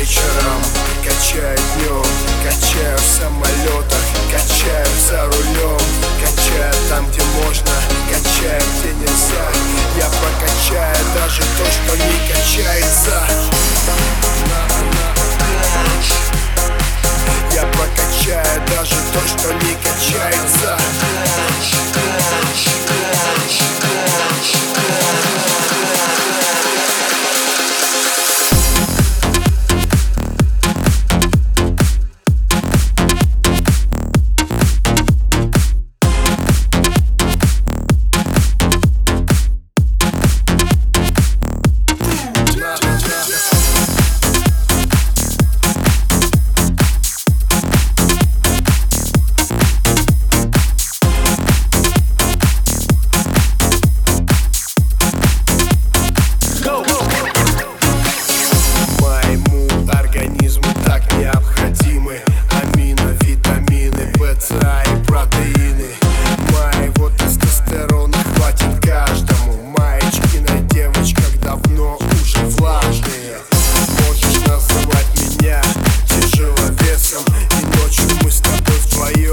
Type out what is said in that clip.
вечером Качаю днем, качаю в самолетах Качаю за рулем, качаю там, где можно Качаю, где нельзя Я прокачаю даже то, что не качается. Я прокачаю даже то, что не качается. ночью мы с тобой вдвоем